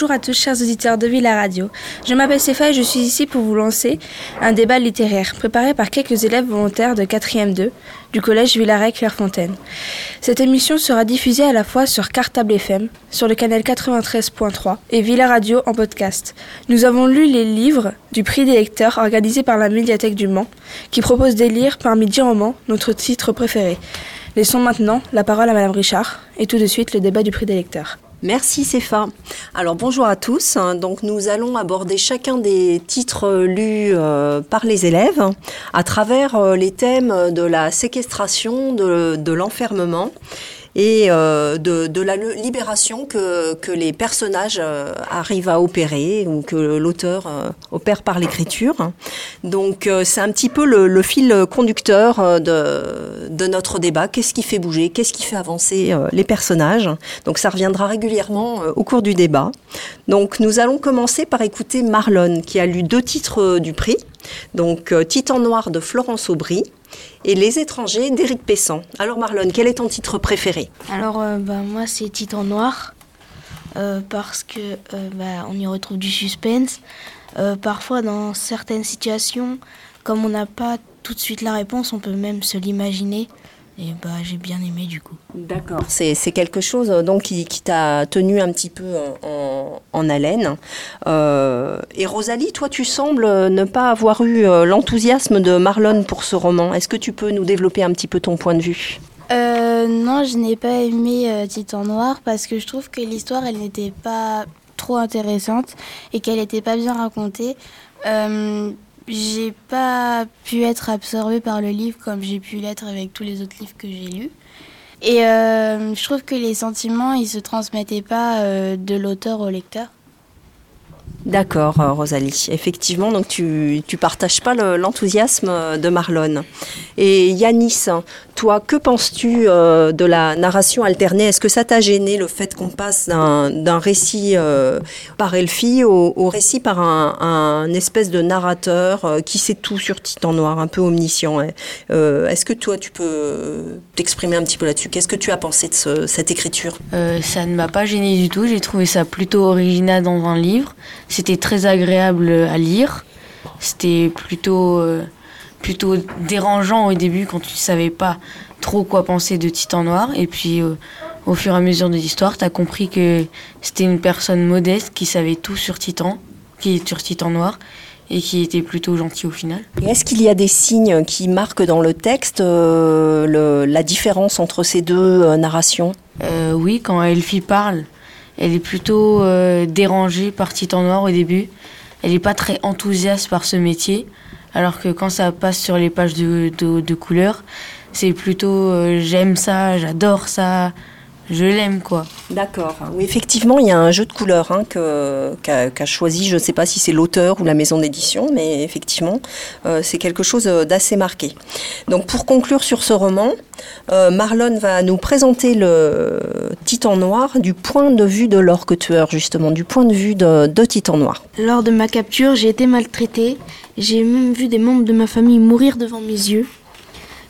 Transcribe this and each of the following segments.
bonjour à tous chers auditeurs de Villa Radio. Je m'appelle Stéphane et je suis ici pour vous lancer un débat littéraire préparé par quelques élèves volontaires de 4e 2 du collège Villaret Clairefontaine. Cette émission sera diffusée à la fois sur Cartable FM, sur le canal 93.3 et Villa Radio en podcast. Nous avons lu les livres du prix des lecteurs organisé par la médiathèque du Mans qui propose des lire parmi 10 romans notre titre préféré. Laissons maintenant la parole à Madame Richard et tout de suite le débat du prix des lecteurs. Merci Céfa. Alors bonjour à tous. Donc nous allons aborder chacun des titres lus euh, par les élèves à travers euh, les thèmes de la séquestration, de l'enfermement et euh, de, la libération que, les personnages euh, arrivent à opérer ou que l'auteur euh, opère par l'écriture. Donc c'est un petit peu le, fil conducteur de, de notre débat. Qu'est-ce qui fait bouger? Qu'est-ce qui fait avancer les personnages? Donc ça reviendra régulièrement au cours du débat. Donc nous allons commencer par écouter Marlon qui a lu deux titres du prix. Donc Titan Noir de Florence Aubry et Les étrangers d'Éric Pessan. Alors Marlon, quel est ton titre préféré? Alors euh, bah, moi c'est Titan Noir euh, parce que euh, bah, on y retrouve du suspense. parfois dans certaines situations, comme on n'a pas tout de suite la réponse, on peut même se l'imaginer. Et bah, j'ai bien aimé du coup. D'accord. C'est, quelque chose euh, donc qui, t'a tenu un petit peu en, haleine. Euh, et Rosalie, toi, tu sembles ne pas avoir eu euh, l'enthousiasme de Marlon pour ce roman. Est-ce que tu peux nous développer un petit peu ton point de vue? Non, je n'ai pas aimé Titan Noir parce que je trouve que l'histoire, elle n'était pas trop intéressante et qu'elle n'était pas bien racontée j'ai pas pu être absorbée par le livre comme j'ai pu l'être avec tous les autres livres que j'ai lus. Et euh, je trouve que les sentiments, ils se transmettaient pas euh, de l'auteur au lecteur. D'accord, euh, Rosalie. Effectivement, donc tu ne partages pas l'enthousiasme de Marlon. Et Yanis, toi, que penses-tu euh, de la narration alternée? Est-ce que ça t'a gêné le fait qu'on passe d'un récit euh, par Elfie au, récit par un, espèce de narrateur qui sait tout sur Titan Noir, un peu omniscient Est-ce que toi, tu peux t'exprimer un petit peu là-dessus? Qu'est-ce que tu as pensé de cette écriture? Ça ne m'a pas gêné du tout. J'ai trouvé ça plutôt original dans un livre. C'était très agréable à lire. C'était plutôt, euh, plutôt dérangeant au début quand tu ne savais pas trop quoi penser de Titan Noir. Et puis euh, au fur et à mesure de l'histoire, tu as compris que c'était une personne modeste qui savait tout sur Titan, qui est sur Titan Noir et qui était plutôt gentil au final. Est-ce qu'il y a des signes qui marquent dans le texte euh, la différence entre ces deux narrations? Oui, quand Elfie parle, elle est plutôt euh, dérangée par Titan Noir au début. Elle n'est pas très enthousiaste par ce métier. Alors que quand ça passe sur les pages de, de, couleurs, c'est plutôt euh, j'aime ça, j'adore ça, je l'aime quoi. D'accord. Oui, effectivement, il y a un jeu de couleurs hein, qu'a choisi, je ne sais pas si c'est l'auteur ou la maison d'édition, mais effectivement, euh, c'est quelque chose d'assez marqué. Donc pour conclure sur ce roman, euh, Marlon va nous présenter le Titan Noir du point de vue de l'orque tueur, justement, du point de vue de, de Titan Noir. Lors de ma capture, j'ai été maltraité. J'ai même vu des membres de ma famille mourir devant mes yeux.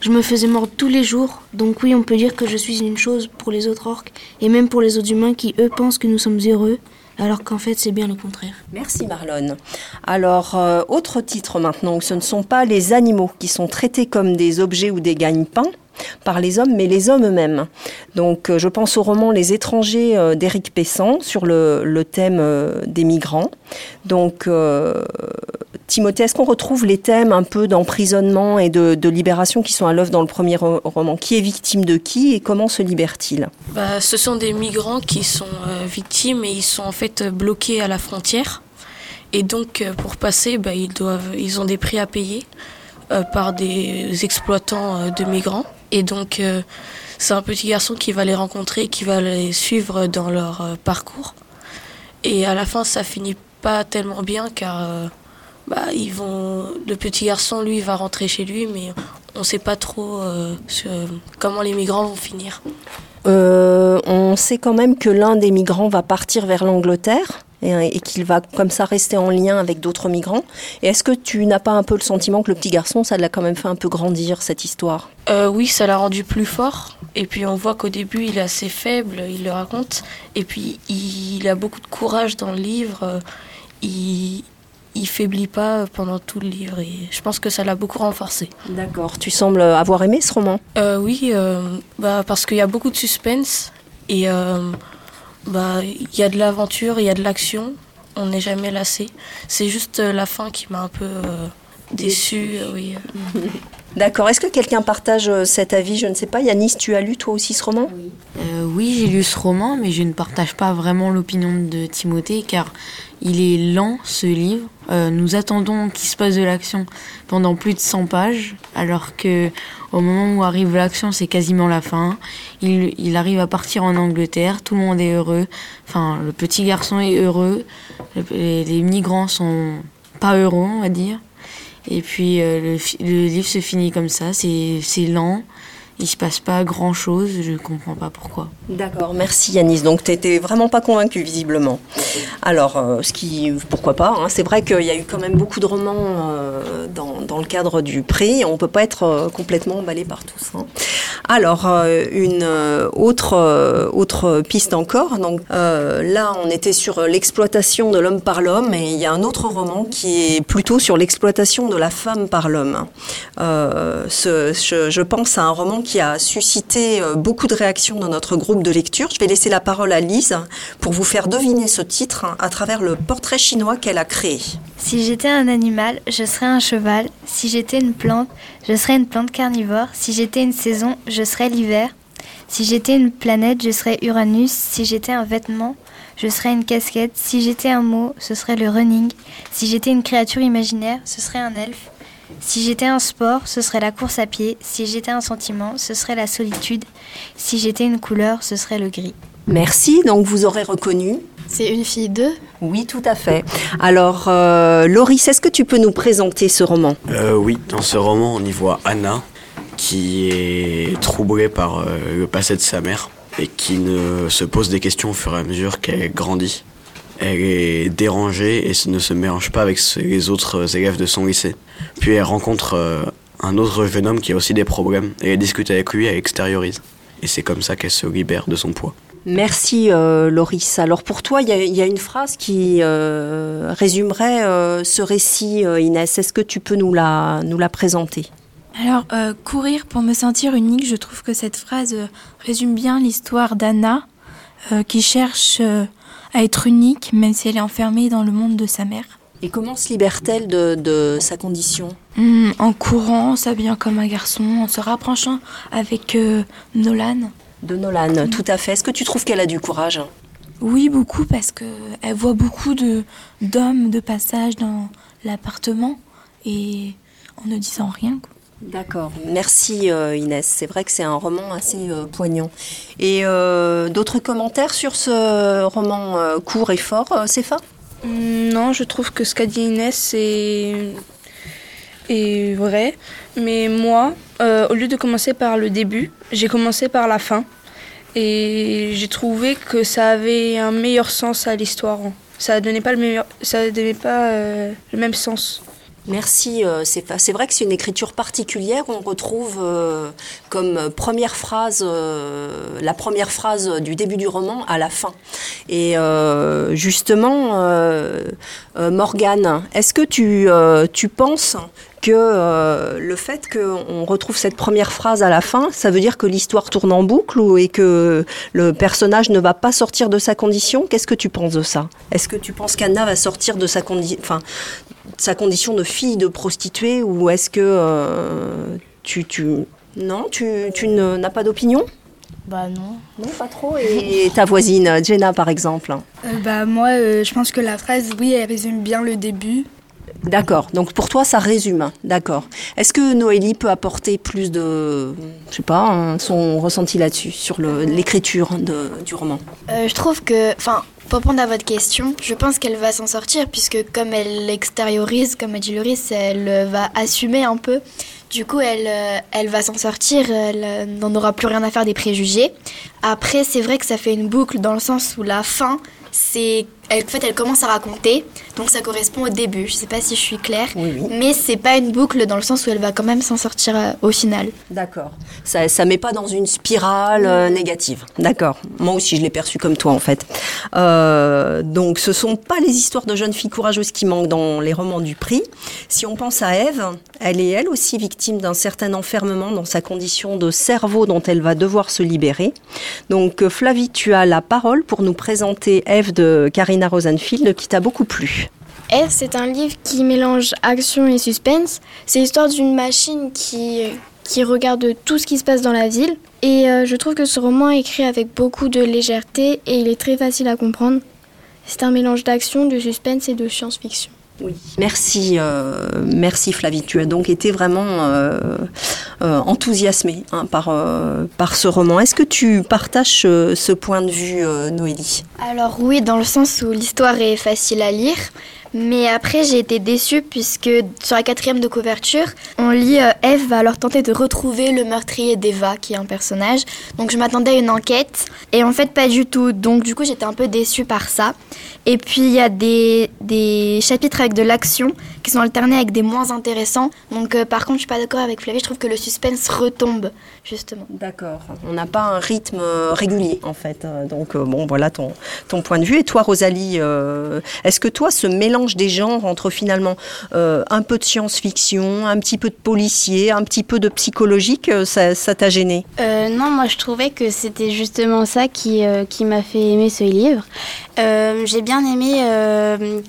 Je me faisais mordre tous les jours, donc oui, on peut dire que je suis une chose pour les autres orques, et même pour les autres humains qui, eux, pensent que nous sommes heureux, alors qu'en fait, c'est bien le contraire. Merci Marlon. Alors, euh, autre titre maintenant, ce ne sont pas les animaux qui sont traités comme des objets ou des gagne-pains, par les hommes, mais les hommes eux-mêmes. Donc euh, je pense au roman Les étrangers euh, d'Éric Pessan sur le, thème euh, des migrants. Donc Timothée, est-ce qu'on retrouve les thèmes un peu d'emprisonnement et de, libération qui sont à l'œuvre dans le premier roman? Qui est victime de qui et comment se libère-t-il? Bah, Ce sont des migrants qui sont victimes et ils sont en fait bloqués à la frontière. Et donc pour passer, bah, ils, doivent, ils ont des prix à payer par des exploitants de migrants. Et donc, euh, c'est un petit garçon qui va les rencontrer, qui va les suivre dans leur euh, parcours. Et à la fin, ça finit pas tellement bien car euh, bah, ils vont, le petit garçon, lui, va rentrer chez lui, mais on ne sait pas trop comment les migrants vont finir. On sait quand même que l'un des migrants va partir vers l'Angleterre. et, qu'il va comme ça rester en lien avec d'autres migrants. Et est-ce que tu n'as pas un peu le sentiment que le petit garçon, ça l'a quand même fait un peu grandir cette histoire? Euh, Oui, ça l'a rendu plus fort. Et puis on voit qu'au début, il est assez faible, il le raconte. Et puis il, a beaucoup de courage dans le livre. Il, il faiblit pas pendant tout le livre et je pense que ça l'a beaucoup renforcé. D'accord. Tu sembles avoir aimé ce roman? Euh, Oui, euh, bah, parce qu'il y a beaucoup de suspense et bah, il y a de l'aventure, il y a de l'action. On n'est jamais lassé. C'est juste euh, la fin qui m'a un peu euh, déçue, euh, oui. D'accord. Est-ce que quelqu'un partage cet avis? Je ne sais pas. Yanis, tu as lu toi aussi ce roman? Oui, j'ai lu ce roman, mais je ne partage pas vraiment l'opinion de Timothée, car il est lent ce livre. nous attendons qu'il se passe de l'action pendant plus de 100 pages, alors que au moment où arrive l'action, c'est quasiment la fin. Il, il, arrive à partir en Angleterre, tout le monde est heureux. Enfin, le petit garçon est heureux. Les, les migrants sont pas heureux, on va dire. Et puis euh, le, le, livre se finit comme ça, c'est lent, il se passe pas grand chose, je comprends pas pourquoi. D'accord, merci Yanis. Donc tu n'étais vraiment pas convaincu visiblement. Alors, euh, ce qui, pourquoi pas hein. C'est vrai qu'il y a eu quand même beaucoup de romans euh, dans, dans, le cadre du prix. On peut pas être euh, complètement emballé par tous. Hein. Alors, une autre autre piste encore. Donc là, on était sur l'exploitation de l'homme par l'homme, et il y a un autre roman qui est plutôt sur l'exploitation de la femme par l'homme. Je, pense à un roman a suscité euh, beaucoup de réactions dans notre groupe de lecture. Je vais laisser la parole à Lise pour vous faire deviner ce titre à travers le portrait chinois qu'elle a créé. Si j'étais un animal, je serais un cheval. Si j'étais une plante, je serais une plante carnivore. Si j'étais une saison, je serais l'hiver. Si j'étais une planète, je serais Uranus. Si j'étais un vêtement, je serais une casquette. Si j'étais un mot, ce serait le running. Si j'étais une créature imaginaire, ce serait un elfe. Si j'étais un sport, ce serait la course à pied. Si j'étais un sentiment, ce serait la solitude. Si j'étais une couleur, ce serait le gris. Merci, donc vous aurez reconnu. C'est une fille d'eux Oui, tout à fait. Alors, euh, Loris, est-ce que tu peux nous présenter ce roman? Euh, Oui, dans ce roman, on y voit Anna, qui est troublée par euh, le passé de sa mère et qui ne se pose des questions au fur et à mesure qu'elle grandit elle est dérangée et ne se mélange pas avec les autres élèves de son lycée. Puis elle rencontre euh, un autre jeune homme qui a aussi des problèmes et elle discute avec lui, elle extériorise. Et c'est comme ça qu'elle se libère de son poids. Merci euh, Loris. Alors pour toi, il y, a une phrase qui euh, résumerait ce récit, Inès. Est-ce que tu peux nous la, nous la présenter? Alors, courir pour me sentir unique, je trouve que cette phrase résume bien l'histoire d'Anna qui cherche à être unique, même si elle est enfermée dans le monde de sa mère. Et comment se libère-t-elle de, sa condition hmm, En courant, en s'habillant comme un garçon, en se rapprochant avec euh, Nolan. De Nolan, tout à fait. Est-ce que tu trouves qu'elle a du courage Oui, beaucoup, parce qu'elle voit beaucoup d'hommes de, passage dans l'appartement et en ne disant rien. D'accord, merci euh, Inès. C'est vrai que c'est un roman assez euh, poignant. Et euh, d'autres commentaires sur ce roman court et fort, Céfa mm, Non, je trouve que ce qu'a dit Inès est... est vrai. Mais moi, au lieu de commencer par le début, j'ai commencé par la fin. Et j'ai trouvé que ça avait un meilleur sens à l'histoire. Ça donnait pas le meilleur, ça donnait pas le même sens. Merci. Euh, c'est vrai que c'est une écriture particulière. On retrouve euh, comme première phrase, euh, la première phrase du début du roman à la fin. Et justement, Morgane, est-ce que tu, tu penses que le fait qu'on retrouve cette première phrase à la fin, ça veut dire que l'histoire tourne en boucle ou, et que le personnage ne va pas sortir de sa condition? Qu'est-ce que tu penses de ça? Est-ce que tu penses qu'Anna va sortir de sa condition Enfin, sa condition de fille de prostituée ou est-ce que euh, tu, tu, non tu, tu n'as pas d'opinion? Bah non. Non, pas trop. Et ta voisine, Jenna, par exemple? Euh, Bah moi, euh, je pense que la phrase, oui, elle résume bien le début. D'accord. Donc pour toi, ça résume. D'accord. Est-ce que Noélie peut apporter plus de, je sais pas, son ressenti là-dessus, sur l'écriture du roman? Je trouve que, enfin, pour répondre à votre question, je pense qu'elle va s'en sortir puisque comme elle l'extériorise, comme a dit elle va assumer un peu. Du coup, elle, euh, elle va s'en sortir, elle euh, n'en aura plus rien à faire des préjugés. Après, c'est vrai que ça fait une boucle dans le sens où la fin, c'est elle, en fait, elle commence à raconter, donc ça correspond au début. Je sais pas si je suis claire, Oui, oui. mais c'est pas une boucle dans le sens où elle va quand même s'en sortir euh, au final. D'accord. Ça, ça met pas dans une spirale euh, négative. D'accord. Moi aussi, je l'ai perçu comme toi, en fait. Euh, donc, ce sont pas les histoires de jeunes filles courageuses qui manquent dans les romans du prix. Si on pense à Ève, elle est elle aussi victime d'un certain enfermement dans sa condition de cerveau dont elle va devoir se libérer. Donc, Flavie, tu as la parole pour nous présenter Ève de Karina Rosenfield, qui t'a beaucoup plu. Eve, c'est un livre qui mélange action et suspense. C'est l'histoire d'une machine qui, qui regarde tout ce qui se passe dans la ville. Et euh, je trouve que ce roman est écrit avec beaucoup de légèreté et il est très facile à comprendre. C'est un mélange d'action, de suspense et de science-fiction. Oui. Merci, euh, merci Flavie. Tu as donc été vraiment euh, euh, enthousiasmée hein, par, euh, par ce roman. Est-ce que tu partages euh, ce point de vue, euh, Noélie? Alors oui, dans le sens où l'histoire est facile à lire. Mais après, j'ai été déçue puisque sur la quatrième de couverture, on lit euh, Eve va alors tenter de retrouver le meurtrier d'Eva, qui est un personnage. Donc je m'attendais à une enquête et en fait pas du tout. Donc du coup, j'étais un peu déçue par ça. Et puis il y a des, des chapitres avec de l'action qui sont alternés avec des moins intéressants. Donc euh, par contre, je suis pas d'accord avec Flavie, je trouve que le suspense retombe justement. D'accord. On n'a pas un rythme euh, régulier, en fait. Euh, Donc, bon, voilà ton, ton point de vue. Et toi, Rosalie, est-ce que toi, ce mélange des genres entre finalement euh, un peu de science-fiction, un petit peu de policier, un petit peu de psychologique, euh, ça t'a gêné? Euh, non, moi je trouvais que c'était justement ça qui, qui m'a fait aimer ce livre. J'ai bien aimé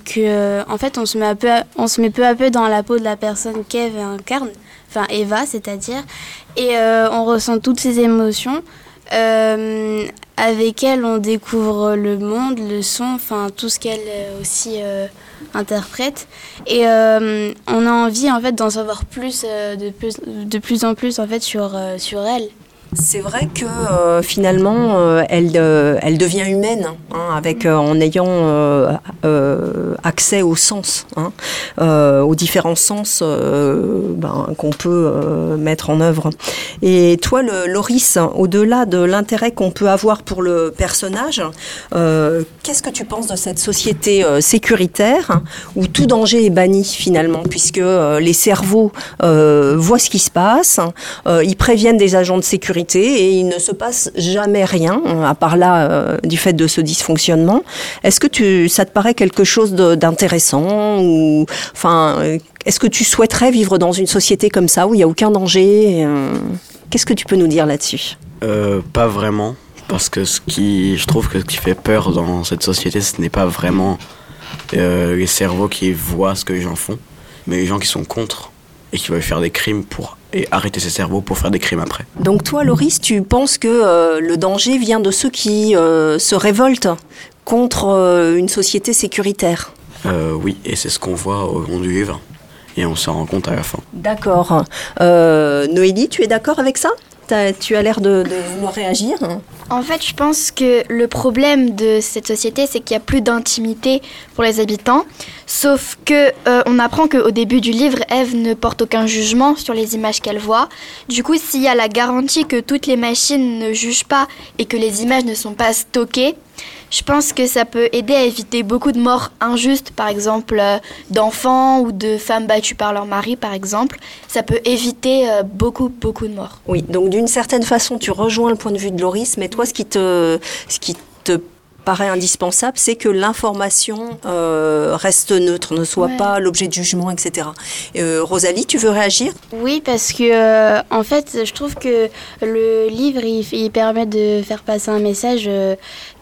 que, en fait, on se, met peu à- on se met peu à peu dans la peau de la personne qu'Eve incarne, enfin Eva, c'est-à-dire, et on ressent toutes ses émotions. Avec elle, on découvre le monde, le son, enfin tout ce qu'elle aussi interprète. Et euh, on a envie en fait d'en savoir plus, euh, de plus, de plus en plus en fait sur, euh, sur elle. C'est vrai que euh, finalement, euh, elle, euh, elle devient humaine hein, avec en ayant accès aux sens, hein, aux différents sens ben, qu'on peut mettre en œuvre. Et toi, le, Loris, au-delà de l'intérêt qu'on peut avoir pour le personnage, qu'est-ce que tu penses de cette société sécuritaire où tout danger est banni finalement, puisque les cerveaux voient ce qui se passe, ils préviennent des agents de sécurité et il ne se passe jamais rien, à part là euh, du fait de ce dysfonctionnement. Est-ce que tu, ça te paraît quelque chose d'intéressant ou, enfin, euh, est-ce que tu souhaiterais vivre dans une société comme ça où il n'y a aucun danger euh, Qu'est-ce que tu peux nous dire là-dessus? Pas vraiment, parce que ce qui, je trouve que ce qui fait peur dans cette société, ce n'est pas vraiment les cerveaux qui voient ce que les gens font, mais les gens qui sont contre et qui veulent faire des crimes pour et arrêter ces cerveaux pour faire des crimes après. Donc toi, Loris, tu penses que euh, le danger vient de ceux qui euh, se révoltent contre euh, une société sécuritaire? Oui, et c'est ce qu'on voit au long du livre, et on s'en rend compte à la fin. D'accord. Noélie, tu es d'accord avec ça? Tu as l'air de, de vouloir réagir. En fait, je pense que le problème de cette société, c'est qu'il n'y a plus d'intimité pour les habitants. Sauf que euh, on apprend qu'au début du livre, Eve ne porte aucun jugement sur les images qu'elle voit. Du coup, s'il y a la garantie que toutes les machines ne jugent pas et que les images ne sont pas stockées, je pense que ça peut aider à éviter beaucoup de morts injustes, par exemple euh, d'enfants ou de femmes battues par leur mari, par exemple. Ça peut éviter euh, beaucoup, beaucoup de morts. Oui, donc d'une certaine façon, tu rejoins le point de vue de Loris, mais toi, ce qui te, ce qui te paraît indispensable, c'est que l'information euh, reste neutre, ne soit Ouais. pas l'objet de jugement, etc. Euh, Rosalie, tu veux réagir? Oui, parce que euh, en fait, je trouve que le livre, il, il permet de faire passer un message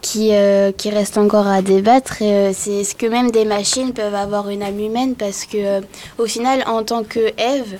qui, qui reste encore à débattre. C'est ce que même des machines peuvent avoir une âme humaine, parce que au final, en tant que Eve,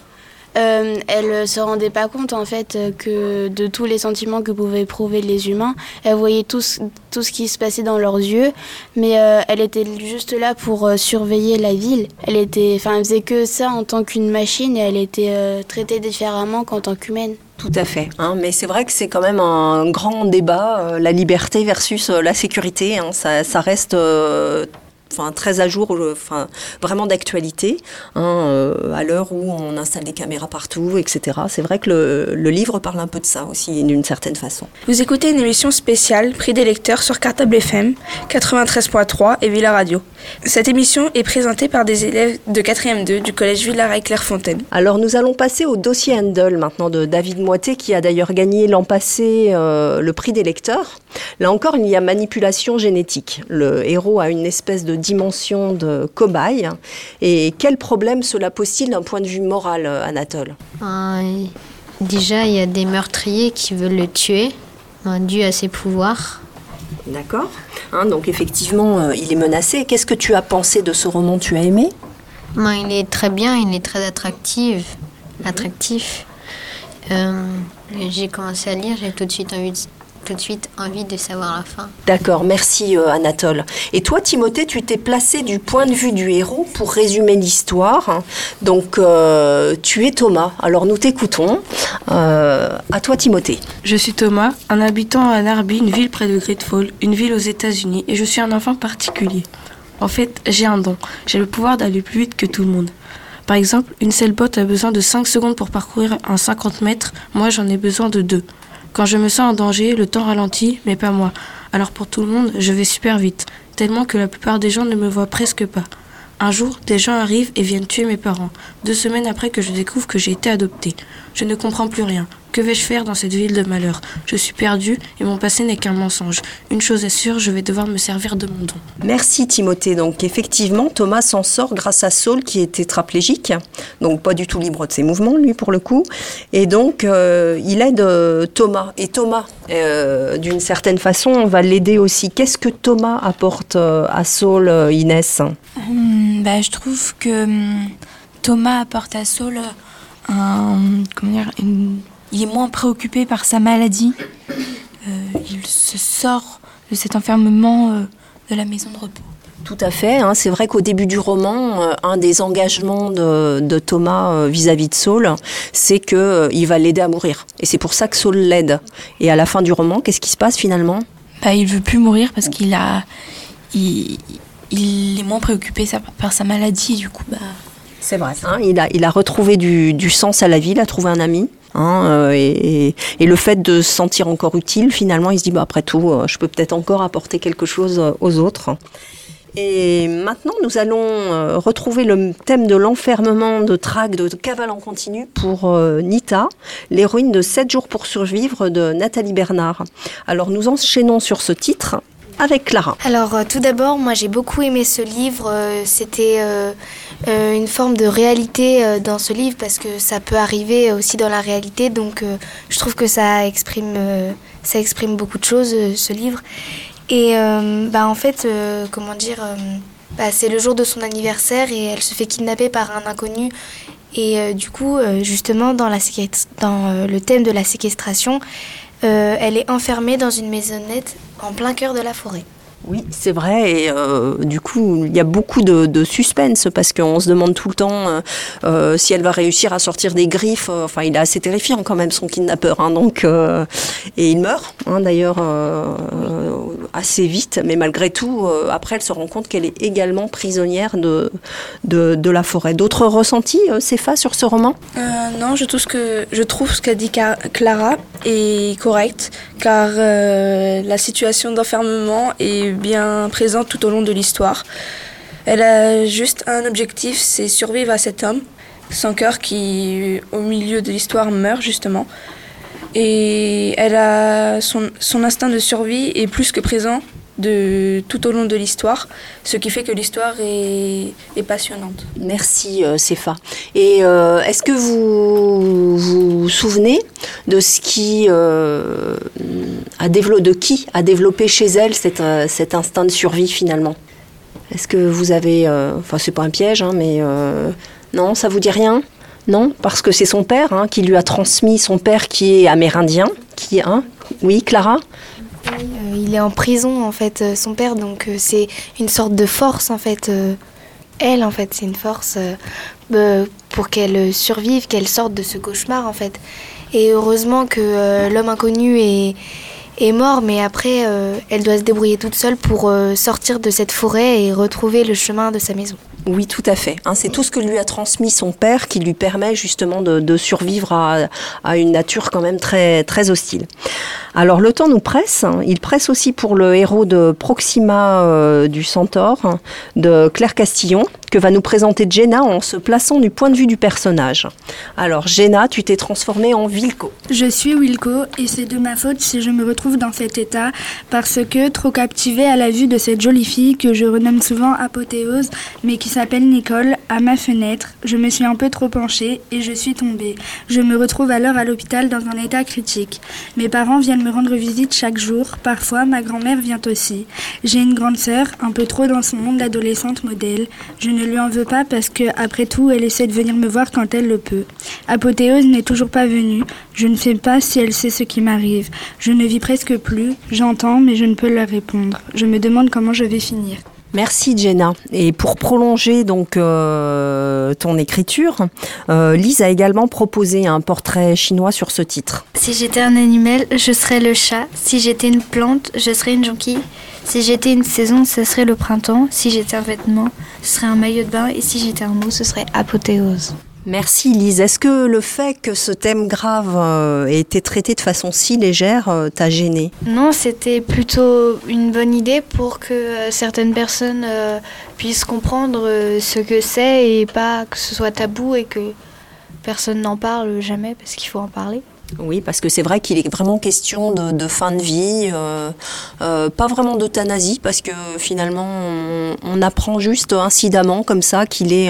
euh, elle se rendait pas compte en fait que de tous les sentiments que pouvaient éprouver les humains. Elle voyait tout ce, tout ce qui se passait dans leurs yeux, mais euh, elle était juste là pour euh, surveiller la ville. Elle était, enfin, elle faisait que ça en tant qu'une machine et elle était euh, traitée différemment qu'en tant qu'humaine. Tout à fait. hein, mais c'est vrai que c'est quand même un grand débat, la liberté versus la sécurité. hein, ça, reste enfin très à jour, euh, enfin vraiment d'actualité, hein, euh, à l'heure où on installe des caméras partout, etc. C'est vrai que le, le, livre parle un peu de ça aussi, d'une certaine façon. Vous écoutez une émission spéciale Prix des lecteurs sur Cartable FM 93.3 et Villa Radio. Cette émission est présentée par des élèves de 4e 2 du collège Villaret Clairefontaine. Alors nous allons passer au dossier Handel maintenant de David Moité qui a d'ailleurs gagné l'an passé euh, le prix des lecteurs. Là encore, il y a manipulation génétique. Le héros a une espèce de dimension de cobaye. Et quel problème cela pose-t-il d'un point de vue moral, Anatole? Euh, Déjà, il y a des meurtriers qui veulent le tuer, euh, dû à ses pouvoirs. D'accord. Hein, donc effectivement, euh, il est menacé. Qu'est-ce que tu as pensé de ce roman? Tu as aimé? Ben, Il est très bien, il est très attractif. attractif. Euh, j'ai commencé à lire, j'ai tout de suite envie de tout de suite envie de savoir la fin. D'accord, merci euh, Anatole. Et toi, Timothée, tu t'es placé du point de vue du héros pour résumer l'histoire. Donc, euh, tu es Thomas. Alors, nous t'écoutons. Euh, à toi, Timothée. Je suis Thomas, un habitant à Narby, une ville près de Great Falls, une ville aux États-Unis, et je suis un enfant particulier. En fait, j'ai un don. J'ai le pouvoir d'aller plus vite que tout le monde. Par exemple, une seule botte a besoin de 5 secondes pour parcourir un 50 mètres. Moi, j'en ai besoin de 2. Quand je me sens en danger, le temps ralentit, mais pas moi. Alors pour tout le monde, je vais super vite, tellement que la plupart des gens ne me voient presque pas. Un jour, des gens arrivent et viennent tuer mes parents, deux semaines après que je découvre que j'ai été adoptée. Je ne comprends plus rien. Que vais-je faire dans cette ville de malheur? Je suis perdue et mon passé n'est qu'un mensonge. Une chose est sûre, je vais devoir me servir de mon don. Merci Timothée. Donc effectivement, Thomas s'en sort grâce à Saul qui est tétraplégique, donc pas du tout libre de ses mouvements lui pour le coup. Et donc euh, il aide euh, Thomas. Et Thomas, euh, d'une certaine façon, on va l'aider aussi. Qu'est-ce que Thomas apporte à Saul, Inès? Hum, bah, Je trouve que hum, Thomas apporte à Saul un, comment dire, une il est moins préoccupé par sa maladie. Euh, il se sort de cet enfermement euh, de la maison de repos. Tout à fait. Hein. C'est vrai qu'au début du roman, euh, un des engagements de, Thomas vis-à-vis de Saul, c'est qu'il va l'aider à mourir. Et c'est pour ça que Saul l'aide. Et à la fin du roman, qu'est-ce qui se passe finalement? Bah, Il veut plus mourir parce qu'il a, il, est moins préoccupé par sa maladie. Du coup, bah... C'est vrai. Hein. il, a, il a retrouvé du, du, sens à la vie, il a trouvé un ami. Hein, euh, et, le fait de se sentir encore utile, finalement, il se dit, bah, après tout, euh, je peux peut-être encore apporter quelque chose euh, aux autres. Et maintenant, nous allons retrouver le thème de l'enfermement de Trague de cavale en continu pour Nita, l'héroïne de 7 jours pour survivre de Nathalie Bernard. Alors, nous enchaînons sur ce titre avec Clara. Alors, tout d'abord, moi j'ai beaucoup aimé ce livre. C'était euh, une forme de réalité euh, dans ce livre parce que ça peut arriver aussi dans la réalité. Donc euh, je trouve que ça exprime, ça exprime beaucoup de choses, ce livre. Et bah, en fait, comment dire, bah, c'est le jour de son anniversaire et elle se fait kidnapper par un inconnu. Et du coup, justement, dans, la dans le thème de la séquestration, elle est enfermée dans une maisonnette en plein cœur de la forêt. Oui, c'est vrai. Et euh, du coup, il y a beaucoup de, suspense parce qu'on se demande tout le temps euh, euh, si elle va réussir à sortir des griffes. Enfin, il est assez terrifiant quand même son kidnappeur. Hein, donc, et il meurt hein, d'ailleurs assez vite. Mais malgré tout, après, elle se rend compte qu'elle est également prisonnière de, la forêt. D'autres ressentis, Céphas, sur ce roman? Non, je trouve, que, je trouve ce qu'a dit Clara est correct car la situation d'enfermement est bien présente tout au long de l'histoire. Elle a juste un objectif, c'est survivre à cet homme, son cœur qui, au milieu de l'histoire, meurt justement. Et elle a son, son instinct de survie est plus que présent de, tout au long de l'histoire, ce qui fait que l'histoire est, passionnante. Merci euh, Et euh, est-ce que vous vous souvenez de ce qui euh, a développé, de qui a développé chez elle cet, euh, cet instinct de survie finalement? Est-ce que vous avez, enfin c'est pas un piège, hein, mais non, ça vous dit rien? Non, parce que c'est son père hein, qui lui a transmis, son père qui est amérindien, qui un. Oui, Clara? Il est en prison en fait, euh, son père, donc euh, c'est une sorte de force en fait. elle en fait, c'est une force pour qu'elle survive, qu'elle sorte de ce cauchemar en fait. Et heureusement que l'homme inconnu est, est mort, mais après, elle doit se débrouiller toute seule pour sortir de cette forêt et retrouver le chemin de sa maison. Oui, tout à fait. Hein, c'est tout ce que lui a transmis son père qui lui permet justement de, survivre à, une nature quand même très, très hostile. Alors le temps nous presse. Il presse aussi pour le héros de Proxima euh, du Centaure, de Claire Castillon, que va nous présenter Jenna en se plaçant du point de vue du personnage. Alors Jenna, tu t'es transformée en Wilco. Je suis Wilco et c'est de ma faute si je me retrouve dans cet état parce que trop captivée à la vue de cette jolie fille que je renomme souvent Apothéose mais qui s'appelle Nicole, à ma fenêtre, je me suis un peu trop penchée et je suis tombée. Je me retrouve alors à l'hôpital dans un état critique. Mes parents viennent me rendre visite chaque jour. Parfois, ma grand-mère vient aussi. J'ai une grande sœur, un peu trop dans son monde d'adolescente modèle. Je ne lui en veux pas parce que, après tout, elle essaie de venir me voir quand elle le peut. Apothéose n'est toujours pas venue. Je ne sais pas si elle sait ce qui m'arrive. Je ne vis presque plus. J'entends, mais je ne peux leur répondre. Je me demande comment je vais finir. Merci Jenna. Et pour prolonger donc euh, ton écriture, euh, Lise a également proposé un portrait chinois sur ce titre. Si j'étais un animal, je serais le chat. Si j'étais une plante, je serais une jonquille. Si j'étais une saison, ce serait le printemps. Si j'étais un vêtement, ce serait un maillot de bain. Et si j'étais un mot, ce serait apothéose. Merci Lise. Est-ce que le fait que ce thème grave euh, ait été traité de façon si légère euh, t'a gêné Non, c'était plutôt une bonne idée pour que euh, certaines personnes puissent comprendre ce que c'est et pas que ce soit tabou et que personne n'en parle jamais parce qu'il faut en parler. Oui, parce que c'est vrai qu'il est vraiment question de, fin de vie, euh, euh, pas vraiment d'euthanasie, parce que finalement, on, apprend juste incidemment comme ça qu'il est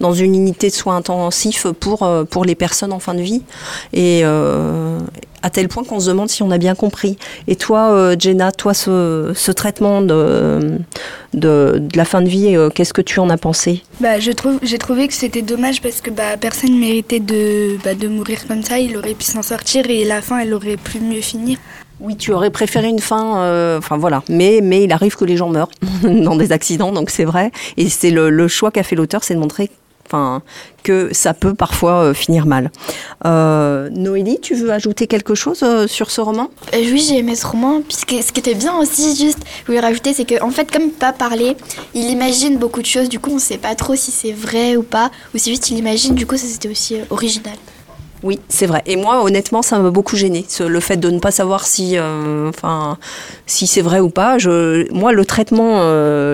dans une unité de soins intensifs pour, euh, pour les personnes en fin de vie. Et, à tel point qu'on se demande si on a bien compris. Et toi, euh, Jenna, toi, ce, traitement de, de, la fin de vie, euh, qu'est-ce que tu en as pensé? Bah, je trouve, J'ai trouvé que c'était dommage parce que bah, personne ne méritait de, bah, de mourir comme ça. Il aurait pu s'en sortir et la fin, elle aurait pu mieux finir. Oui, tu aurais préféré une fin, euh, enfin voilà. Mais, mais il arrive que les gens meurent dans des accidents, donc c'est vrai. Et c'est le, le choix qu'a fait l'auteur, c'est de montrer enfin, que ça peut parfois euh, finir mal. Euh, Noélie, tu veux ajouter quelque chose euh, sur ce roman? Oui, j'ai aimé ce roman, puisque ce qui était bien aussi, juste, je voulais rajouter, c'est qu'en en fait, comme pas parler, il imagine beaucoup de choses, du coup, on ne sait pas trop si c'est vrai ou pas, ou si juste il imagine, du coup, ça c'était aussi original. Oui, c'est vrai. Et moi, honnêtement, ça m'a beaucoup gêné, le fait de ne pas savoir si, enfin, si c'est vrai ou pas. Je, moi, le traitement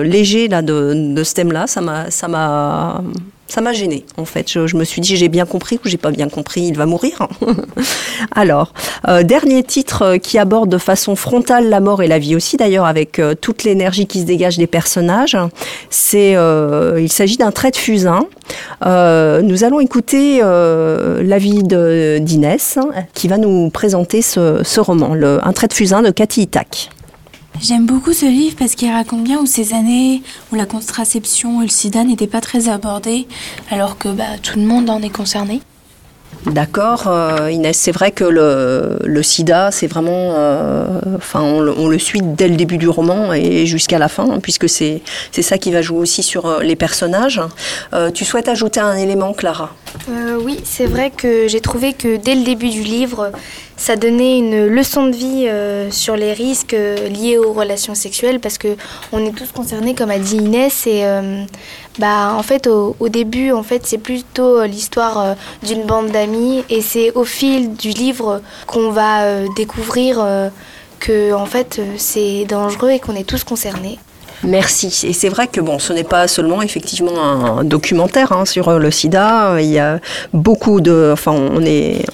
léger là de, de ce thème-là, ça m'a, ça m'a ça m'a gêné en fait. Je, me suis dit j'ai bien compris ou j'ai pas bien compris, il va mourir. Alors, euh, dernier titre euh, qui aborde de façon frontale la mort et la vie aussi d'ailleurs avec euh, toute l'énergie qui se dégage des personnages. C'est, il s'agit d'un trait de fusain. nous allons écouter l'avis d'Inès qui va nous présenter ce, roman, un trait de fusain de Cathy Itac. J'aime beaucoup ce livre parce qu'il raconte bien où ces années où la contraception et le sida n'étaient pas très abordés, alors que bah, tout le monde en est concerné. D'accord, euh, Inès, c'est vrai que le, sida, c'est vraiment. Euh, enfin, on, le suit dès le début du roman et jusqu'à la fin, hein, puisque c'est ça qui va jouer aussi sur euh, les personnages. tu souhaites ajouter un élément, Clara? Oui, c'est vrai que j'ai trouvé que dès le début du livre, ça donnait une leçon de vie sur les risques liés aux relations sexuelles, parce que on est tous concernés, comme a dit Inès, et bah, en fait, au, début, en fait, c'est plutôt euh, l'histoire euh, d'une bande d'amis et c'est au fil du livre qu'on va euh, découvrir que, en fait, c'est dangereux et qu'on est tous concernés. Merci. Et c'est vrai que bon, ce n'est pas seulement effectivement un documentaire hein, sur le SIDA. Il y a beaucoup de, enfin, on est,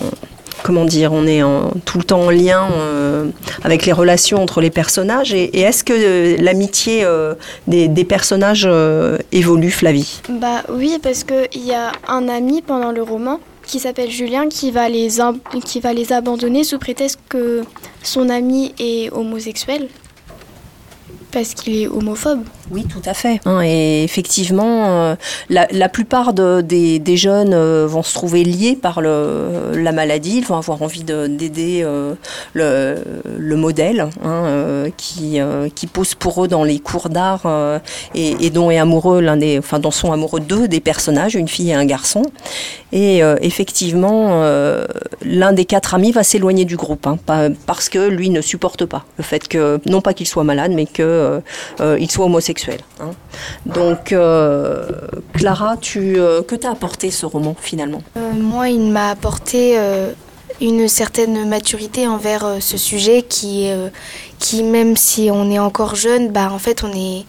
comment dire, on est tout le temps en lien euh, avec les relations entre les personnages. Et, est-ce que euh, l'amitié euh, des, personnages évolue, Flavie? Bah oui, parce qu'il y a un ami pendant le roman qui s'appelle Julien qui va, les qui va les abandonner sous prétexte que son ami est homosexuel parce qu'il est homophobe. Oui, tout à fait. Hein, et effectivement, euh, la, plupart de, des, jeunes euh, vont se trouver liés par le, la maladie. Ils vont avoir envie d'aider euh, le, le, modèle hein, qui, qui pose pour eux dans les cours d'art et, dont est amoureux l'un des, enfin, dont sont amoureux deux des personnages, une fille et un garçon. Et effectivement, l'un des quatre amis va s'éloigner du groupe hein, parce que lui ne supporte pas le fait que non pas qu'il soit malade, mais que il soit homosexuel Hein. Donc, euh, Clara, tu, euh, que t'a apporté ce roman finalement? Euh, Moi, il m'a apporté une certaine maturité envers ce sujet qui, même si on est encore jeune, bah, en fait, on est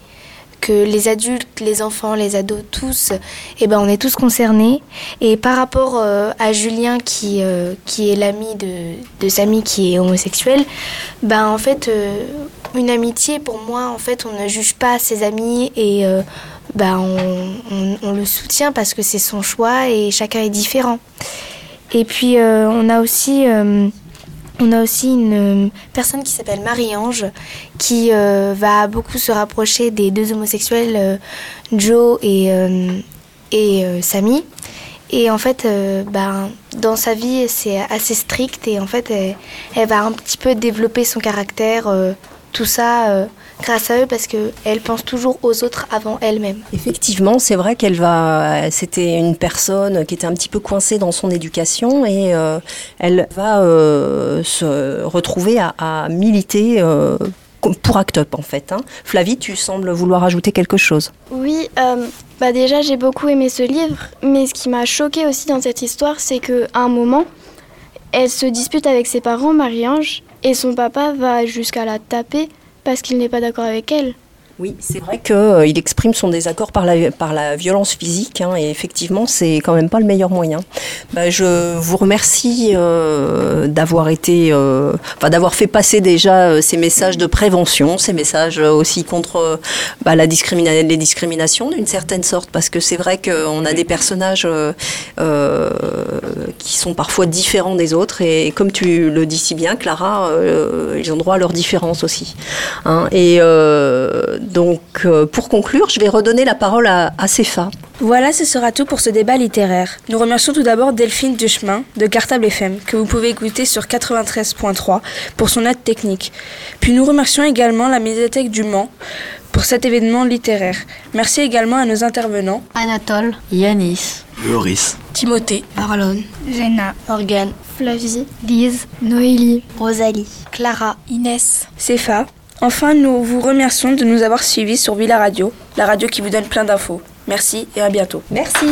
que les adultes, les enfants, les ados, tous, eh ben, on est tous concernés. Et par rapport à Julien, qui, qui est l'ami de, de Samy, qui est homosexuel, ben, en fait, une amitié, pour moi, en fait, on ne juge pas ses amis et euh, bah, on, le soutient parce que c'est son choix et chacun est différent. Et puis, euh, on a aussi... Euh, on a aussi une personne qui s'appelle Marie-Ange qui va beaucoup se rapprocher des deux homosexuels, Joe et, et Samy. Et en fait, ben, dans sa vie, c'est assez strict et en fait, elle, va un petit peu développer son caractère tout ça euh, grâce à eux parce qu'elle pense toujours aux autres avant elle-même. Effectivement, c'est vrai qu'elle va. C'était une personne qui était un petit peu coincée dans son éducation et euh, elle va euh, se retrouver à, militer. pour Act Up en fait. Hein. Flavie, tu sembles vouloir ajouter quelque chose. Oui, bah déjà j'ai beaucoup aimé ce livre, mais ce qui m'a choqué aussi dans cette histoire, c'est qu'à un moment, elle se dispute avec ses parents, Marie-Ange, et son papa va jusqu'à la taper parce qu'il n'est pas d'accord avec elle. Oui, c'est vrai qu'il euh, exprime son désaccord par la, violence physique, hein, et effectivement, c'est quand même pas le meilleur moyen. Bah, je vous remercie euh, d'avoir été, euh, enfin d'avoir fait passer déjà ces messages de prévention, ces messages aussi contre bah, la discrimina les discriminations d'une certaine sorte, parce que c'est vrai qu'on a des personnages qui sont parfois différents des autres, et comme tu le dis si bien, Clara, ils ont droit à leurs différences aussi. Hein, et donc, euh, pour conclure, je vais redonner la parole à, à Céfa. Voilà, ce sera tout pour ce débat littéraire. Nous remercions tout d'abord Delphine Duchemin de Cartable FM, que vous pouvez écouter sur 93.3 pour son aide technique. Puis nous remercions également la médiathèque du Mans pour cet événement littéraire. Merci également à nos intervenants. Anatole, Yanis, Loris, Timothée, Marlon, Jenna, Morgane, Flavie, Lise, Noélie, Rosalie, Clara, Inès, Céfa, Enfin, nous vous remercions de nous avoir suivis sur Villa Radio, la radio qui vous donne plein d'infos. Merci et à bientôt. Merci.